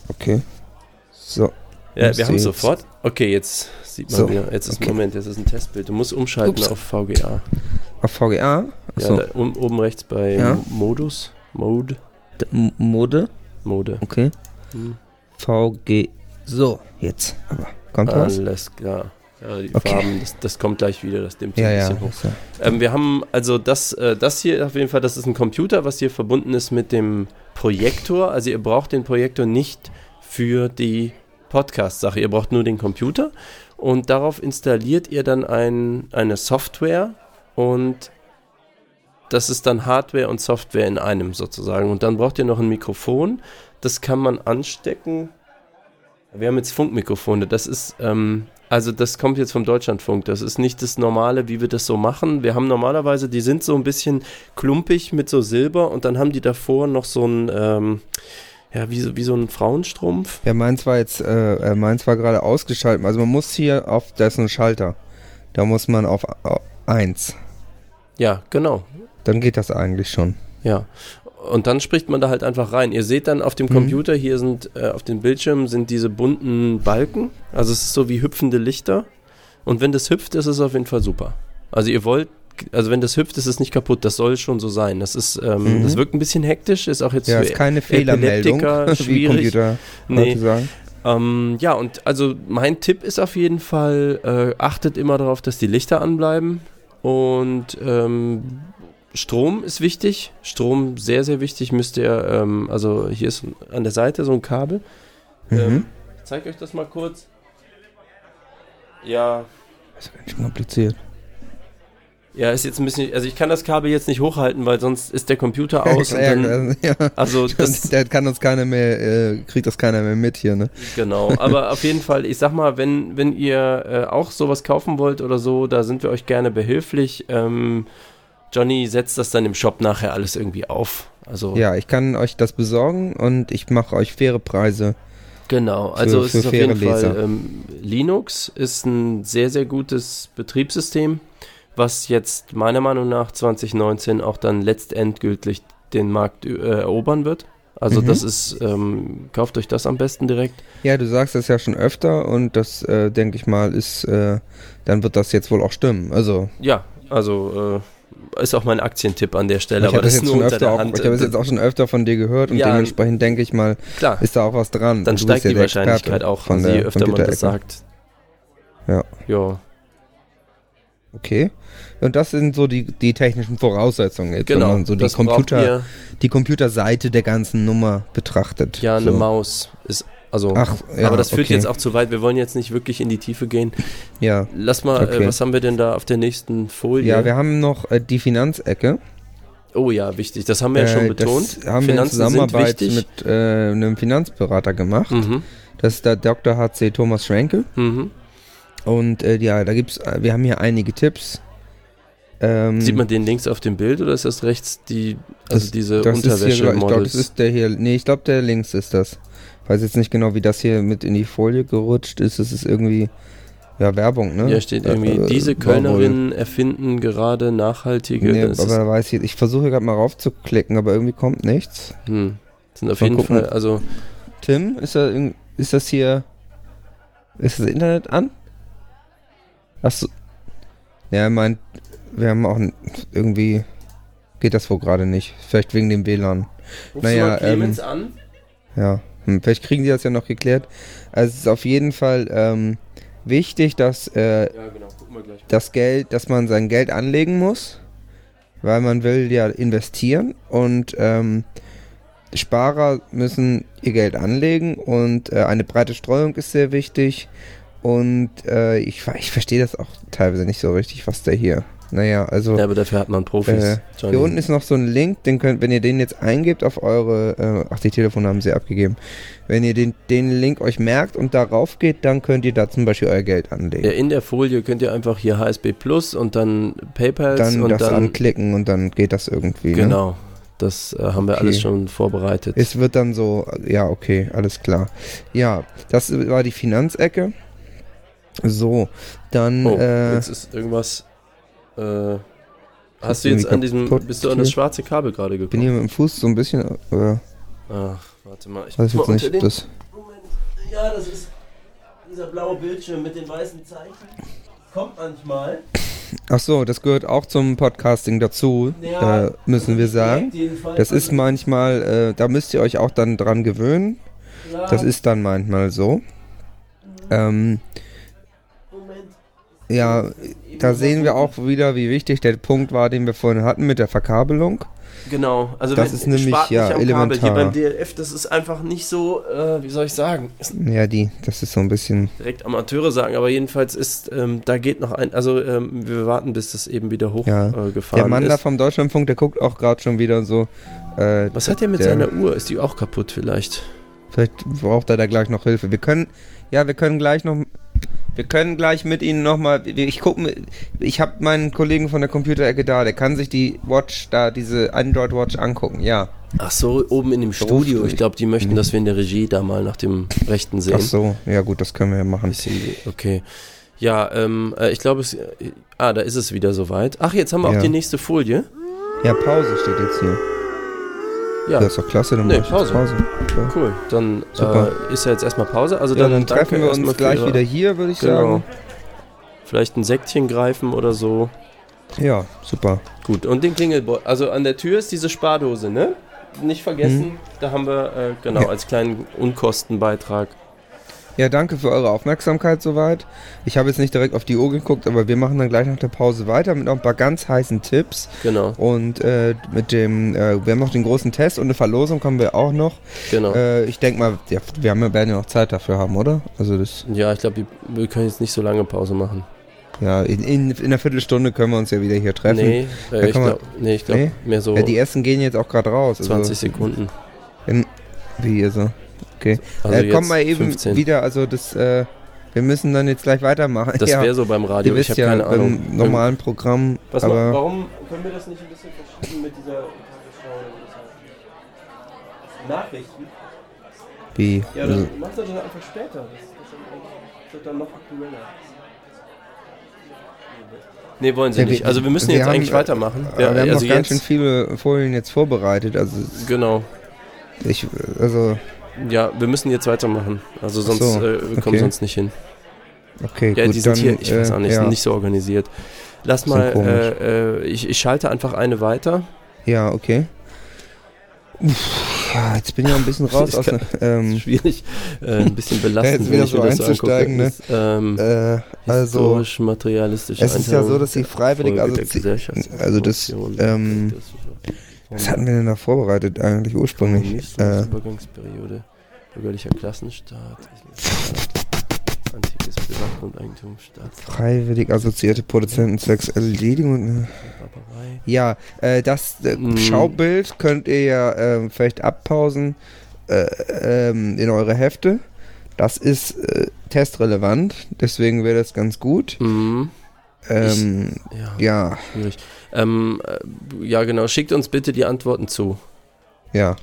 okay. So. Ja, wir haben es sofort. Okay, jetzt sieht man So, wieder. Jetzt ist okay. Moment, jetzt ist ein Testbild. Du musst umschalten Ups. auf VGA. Auf VGA? Ja, Achso. da, um, oben rechts bei Ja. Modus. Mode. Mode? Mode. Okay. Hm. VG. So, jetzt. Aber kommt was? Alles klar. Ja, die Okay. Farben, das, das kommt gleich wieder, das dimmt Ja, ein ja. bisschen hoch. ist ja- Ähm, wir haben also das, äh, das hier auf jeden Fall, das ist ein Computer, was hier verbunden ist mit dem Projektor. Also ihr braucht den Projektor nicht für die Podcast-Sache, ihr braucht nur den Computer und darauf installiert ihr dann ein, eine Software und das ist dann Hardware und Software in einem sozusagen. Und dann braucht ihr noch ein Mikrofon, das kann man anstecken. Wir haben jetzt Funkmikrofone, das ist, ähm, also das kommt jetzt vom Deutschlandfunk. Das ist nicht das Normale, wie wir das so machen. Wir haben normalerweise, die sind so ein bisschen klumpig mit so Silber und dann haben die davor noch so ein, ähm, ja, wie so, wie so ein Frauenstrumpf. Ja, meins war jetzt, äh, äh, meins war gerade ausgeschaltet. Also man muss hier auf, da ist ein Schalter. Da muss man auf, auf 1. Ja, genau. Dann geht das eigentlich schon. Ja. Und dann spricht man da halt einfach rein. Ihr seht dann auf dem Mhm. Computer, hier sind, äh, auf den Bildschirmen sind diese bunten Balken. Also es ist so wie hüpfende Lichter. Und wenn das hüpft, ist es auf jeden Fall super. Also ihr wollt, also wenn das hüpft, ist es nicht kaputt. Das soll schon so sein. Das ist, ähm, Mhm. das wirkt ein bisschen hektisch, ist auch jetzt Ja, für ist keine Fehlermeldung, (laughs) schwierig. Nee. Ähm, ja, und also mein Tipp ist auf jeden Fall, äh, achtet immer darauf, dass die Lichter anbleiben. Und ähm, Strom ist wichtig. Strom sehr, sehr wichtig. Müsst ihr, ähm, also hier ist an der Seite so ein Kabel. Mhm. Ähm, ich zeige euch das mal kurz. Ja, Das ist ganz schön kompliziert. ja, ist jetzt ein bisschen, also ich kann das Kabel jetzt nicht hochhalten, weil sonst ist der Computer (laughs) aus. ja, dann, (laughs) ja. also (laughs) das, Der kann uns keiner mehr, äh, kriegt das keiner mehr mit hier, ne? Genau, aber auf jeden Fall, ich sag mal, wenn, wenn ihr äh, auch sowas kaufen wollt oder so, da sind wir euch gerne behilflich. Ähm, Johnny setzt das dann im Shop nachher alles irgendwie auf. Also Ja, ich kann euch das besorgen und ich mache euch faire Preise. genau, also Für- es für ist auf jeden Fall Leser. ähm, Linux ist ein sehr, sehr gutes Betriebssystem, was jetzt meiner Meinung nach 2019 auch dann letztendgültig den Markt äh, erobern wird. Also Mhm. das ist, ähm, kauft euch das am besten direkt. Ja, du sagst das ja schon öfter und das, äh, denke ich mal, ist, äh, dann wird das jetzt wohl auch stimmen. Also, Ja, also ist auch mein Aktientipp an der Stelle, ich aber habe das das, ist jetzt schon öfter der auch, ich habe es jetzt auch schon öfter von dir gehört und Ja, dementsprechend denke ich mal, Klar, ist da auch was dran. dann steigt ja die der Experte Wahrscheinlichkeit auch, von also je der öfter man das sagt. Ja. Ja, Okay. Und das sind so die, die technischen Voraussetzungen jetzt, wenn genau. man so die das Computer, die Computerseite der ganzen Nummer betrachtet. Ja, eine so. Maus ist, also, Ach, ja, aber das führt okay. jetzt auch zu weit. Wir wollen jetzt nicht wirklich in die Tiefe gehen. Ja. Lass mal, Okay. äh, was haben wir denn da auf der nächsten Folie? Ja, wir haben noch äh, die Finanzecke. oh ja, wichtig. Das haben wir ja schon Äh, betont. Das haben Finanzen wir in Zusammenarbeit mit äh, einem Finanzberater gemacht. Mhm, Das ist der Dr. HC Thomas Schrenkel. mhm. Und äh, ja, da gibt's, äh, wir haben hier einige Tipps. Ähm, Sieht man den links auf dem Bild oder ist das rechts die, also Das- diese das ist hier, ich glaube, das ist der hier. Nee, ich glaube, der links ist das. Weiß jetzt nicht genau, wie das hier mit in die Folie gerutscht ist. Das ist irgendwie, ja, Werbung, ne? Hier steht irgendwie, Äh, diese war wohl- Kölnerinnen erfinden gerade nachhaltige. Nee, aber da weiß ich, ich versuche gerade mal raufzuklicken, aber irgendwie kommt nichts. hm, sind auf Mal jeden gucken. Fall, also Tim, ist, da, ist das hier, ist das Internet an? Achso. Ja, er meint, wir haben auch irgendwie, geht das wohl gerade nicht. Vielleicht wegen dem WLAN. rufst Naja, du mal Clemens an? Ja, hm, vielleicht kriegen die das ja noch geklärt. Also es ist auf jeden Fall ähm, wichtig, dass äh, Ja, genau, das Geld, dass man sein Geld anlegen muss, weil man will ja investieren und ähm, Sparer müssen ihr Geld anlegen und äh, eine breite Streuung ist sehr wichtig und äh, ich, ich verstehe das auch teilweise nicht so richtig, was da hier. Naja, also Ja, aber dafür hat man Profis. Äh, hier unten ist noch so ein Link, den könnt, wenn ihr den jetzt eingebt auf eure, äh, ach die Telefone haben sie abgegeben. Wenn ihr den, den Link euch merkt und darauf geht, dann könnt ihr da zum Beispiel euer Geld anlegen. ja, in der Folie könnt ihr einfach hier HSB Plus und dann PayPal dann und das dann anklicken und dann geht das irgendwie. Ne? genau. Das äh, haben wir Okay. alles schon vorbereitet. Es wird dann so, ja, okay, alles klar. Ja, das war die Finanzecke. So, dann, oh, äh, jetzt ist irgendwas. Äh, hast du jetzt an diesem. Bist du an das schwarze Kabel gerade bin hier gekommen? mit dem Fuß so ein bisschen, äh, Ach, warte mal. Ich weiß muss jetzt nicht, den- das, Moment. Ja, das ist dieser blaue Bildschirm mit den weißen Zeichen. Kommt manchmal. ach so, das gehört auch zum Podcasting dazu, Ja, äh, müssen wir sagen. Das ist manchmal, äh, da müsst ihr euch auch dann dran gewöhnen. Das ist dann manchmal so. Ähm, ja, da sehen wir auch wieder, wie wichtig der Punkt war, den wir vorhin hatten mit der Verkabelung. Genau, also Das wenn- ist nämlich, ja, am Kabel. elementar. Hier beim DLF, das ist einfach nicht so, äh, wie soll ich sagen, ist Ja, die, das ist so ein bisschen. direkt Amateure sagen, aber jedenfalls ist, ähm, da geht noch ein, also ähm, wir warten, bis das eben wieder Ja. hochgefahren äh, gefahren Der Mann da ist. vom Deutschlandfunk, der guckt auch gerade schon wieder so. Äh, Was hat der mit der- seiner Uhr? Ist die auch kaputt vielleicht? Vielleicht braucht er da gleich noch Hilfe. Wir können, ja, wir können gleich noch, wir können gleich mit Ihnen nochmal, ich gucke, ich habe meinen Kollegen von der Computerecke da, der kann sich die Watch da, diese Android Watch angucken, ja. Ach so, oben in dem Studio. Ich glaube, die möchten, dass wir in der Regie da mal nach dem Rechten sehen. Ach so, ja gut, das können wir ja machen. Okay. Ja, ähm, äh, ich glaube, es. äh, Ah, da ist es wieder soweit. Ach, jetzt haben wir Ja. auch die nächste Folie. Ja, Pause steht jetzt hier. Ja, Das ist doch klasse, dann Nee, mach ich jetzt Pause. Ja. cool. Dann äh, ist ja jetzt erstmal Pause. Also Ja, dann, dann treffen wir uns gleich wieder hier, würde ich Genau. sagen. Vielleicht ein Säckchen greifen oder so. Ja, super. Gut, und den Klingelbeutel. Also an der Tür ist diese Spardose, ne? Nicht vergessen, da haben wir, äh, genau, Mhm. Ja. als kleinen Unkostenbeitrag. Ja, danke für eure Aufmerksamkeit soweit. Ich habe jetzt nicht direkt auf die Uhr geguckt, aber wir machen dann gleich nach der Pause weiter mit noch ein paar ganz heißen Tipps. Genau, Und äh, mit dem, äh, wir haben noch den großen Test und eine Verlosung haben wir auch noch. genau. Äh, ich denke mal, ja, wir haben, werden ja noch Zeit dafür haben, oder? Also das, ja, ich glaube, wir können jetzt nicht so lange Pause machen. ja, in, in, in einer Viertelstunde können wir uns ja wieder hier treffen. Nee, äh, ich glaube, nee, ich glaub, Nee? mehr so Ja, die ersten gehen jetzt auch gerade raus. Also, 20 Sekunden. In, wie ihr so. Okay. Also äh, komm mal eben 15. wieder, also das, äh, wir müssen dann jetzt gleich weitermachen. Das (laughs) ja, wäre so beim Radio, ihr ich wisst habe ja, keine Ahnung. beim normalen Programm, Was ma- aber warum können wir das nicht ein bisschen verschieben mit dieser Nachrichten? wie, Ja, also, dann machst du das einfach später. Das, das wird dann noch aktueller. Nee, wollen sie Ja, nicht. wir- Also wir müssen wir jetzt haben, eigentlich äh, weitermachen. wir haben also noch ganz schön viele Folien jetzt vorbereitet, also genau. ich, also Ja, wir müssen jetzt weitermachen. Also sonst so, äh, wir kommen okay. sonst nicht hin. Okay, Ja, gut, die sind dann, hier, ich weiß auch nicht, äh, ja, sind nicht so organisiert. Lass mal, äh, äh, ich, ich schalte einfach eine weiter. Ja, okay. Uff, ja, jetzt bin ich auch ein bisschen (laughs) raus aus kann- der, ähm, (laughs) Schwierig, äh, ein bisschen belastend, Jetzt wenn wieder ich so mir das so einzusteigen, angucke. ne? Ähm, äh, also historisch, materialistische es ist ja so, dass Einteilung freiwillig, also, also das, ähm, was hatten wir denn da vorbereitet eigentlich ursprünglich? Äh, Übergangsperiode, bürgerlicher Klassenstaat, (laughs) antikes Privat- und Eigentumsstaat, freiwillig assoziierte Produzenten zwecks Erledigung. äh. Ja, äh, das äh, Mm. Schaubild könnt ihr ja ähm, vielleicht abpausen äh, ähm, in eure Hefte. Das ist äh, testrelevant, deswegen wäre das ganz gut. Mhm. Ähm, Ja, ja, schwierig. Ähm, äh, ja, genau. Schickt uns bitte die Antworten zu. ja,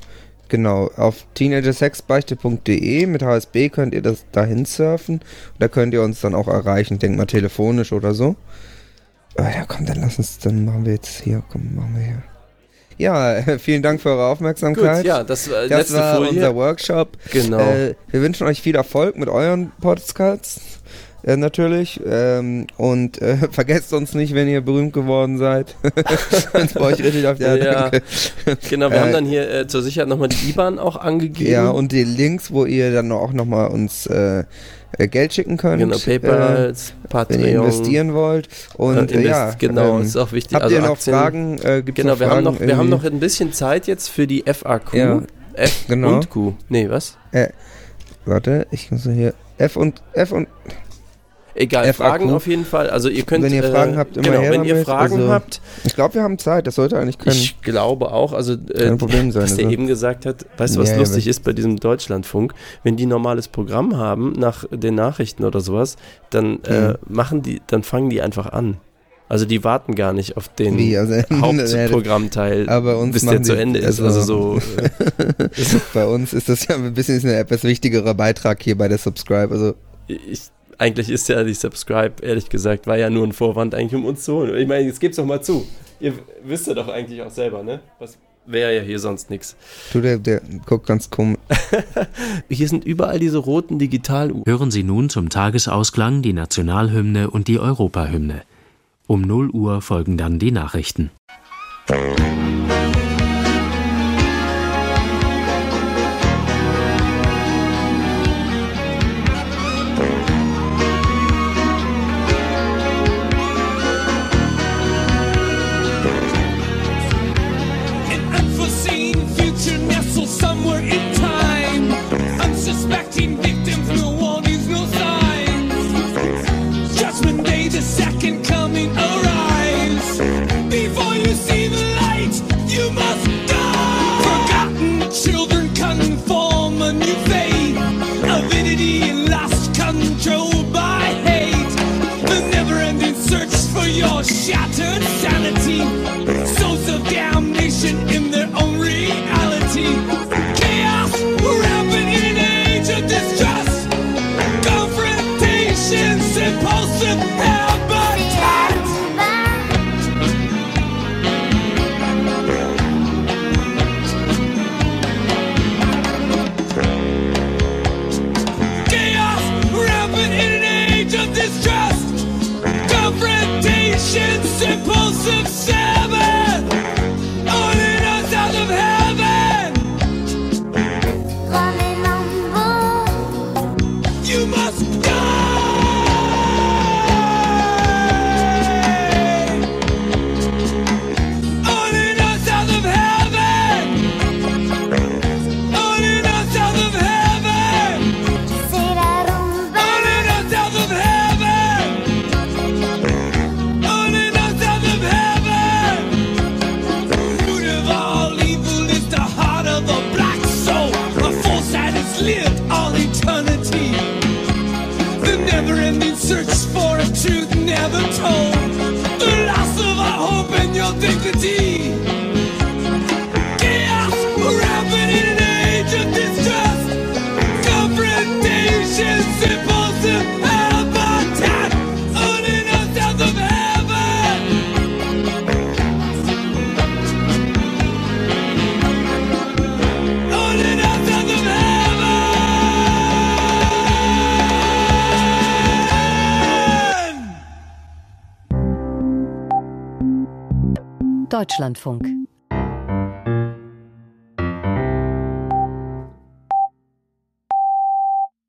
genau. Auf teenagersexbeichte.de mit HSB könnt ihr das dahin surfen. Da könnt ihr uns dann auch erreichen, denk mal telefonisch oder so. Ah, ja, komm, dann lass uns, dann machen wir jetzt hier, komm, machen wir hier. Ja, (laughs) vielen Dank für eure Aufmerksamkeit. Gut, ja, das, äh, Das letzte war Folie. unser Workshop. genau. Äh, wir wünschen euch viel Erfolg mit euren Podcasts. Äh, natürlich. Ähm, und äh, (laughs) vergesst uns nicht, wenn ihr berühmt geworden seid. Sonst brauche ich richtig auf die Ja, danke. genau, wir äh, haben dann hier äh, zur Sicherheit nochmal die IBAN auch angegeben. Ja, und die Links, wo ihr dann auch nochmal uns äh, äh, Geld schicken könnt. genau, äh, PayPal, wenn Patreon. ihr investieren wollt. Und äh, äh, invest- ja, genau, ähm, ist auch wichtig. habt also ihr noch Aktien- Fragen? Äh, Genau, noch wir Fragen haben noch, wir haben noch ein bisschen Zeit jetzt für die FAQ. Ja, F genau. und Q. Nee, was? Warte, ich muss hier F und F und Egal, FAQ. Fragen auf jeden Fall. Also ihr könnt, Wenn ihr äh, Fragen habt, immer genau, her wenn ihr damit. Fragen Also, habt, ich glaube, wir haben Zeit. Das sollte eigentlich können. ich glaube auch, also äh, Kein Problem sein, was der also. eben gesagt hat, weißt du, was Ja, lustig ist bei diesem Deutschlandfunk? Wenn die normales Programm haben nach den Nachrichten oder sowas, dann äh, Mhm. machen die, dann fangen die einfach an. Also die warten gar nicht auf den Wie, also, (laughs) Hauptprogrammteil, bis der zu Ende ist. also- Also so, (laughs) äh, (laughs) Bei uns ist das ja ein bisschen ein etwas wichtigerer Beitrag hier bei der Subscribe. Also ich, eigentlich ist ja die Subscribe, ehrlich gesagt, war ja nur ein Vorwand eigentlich um uns zu holen. Ich meine, jetzt gebt's doch mal zu. Ihr wisst ja doch eigentlich auch selber, ne? Was wäre ja hier sonst nichts. du, der, der guckt ganz komisch. (laughs) Hier sind überall diese roten Digitaluhren. Hören Sie nun zum Tagesausklang die Nationalhymne und die Europahymne. Um 0 Uhr folgen dann die Nachrichten. Deutschlandfunk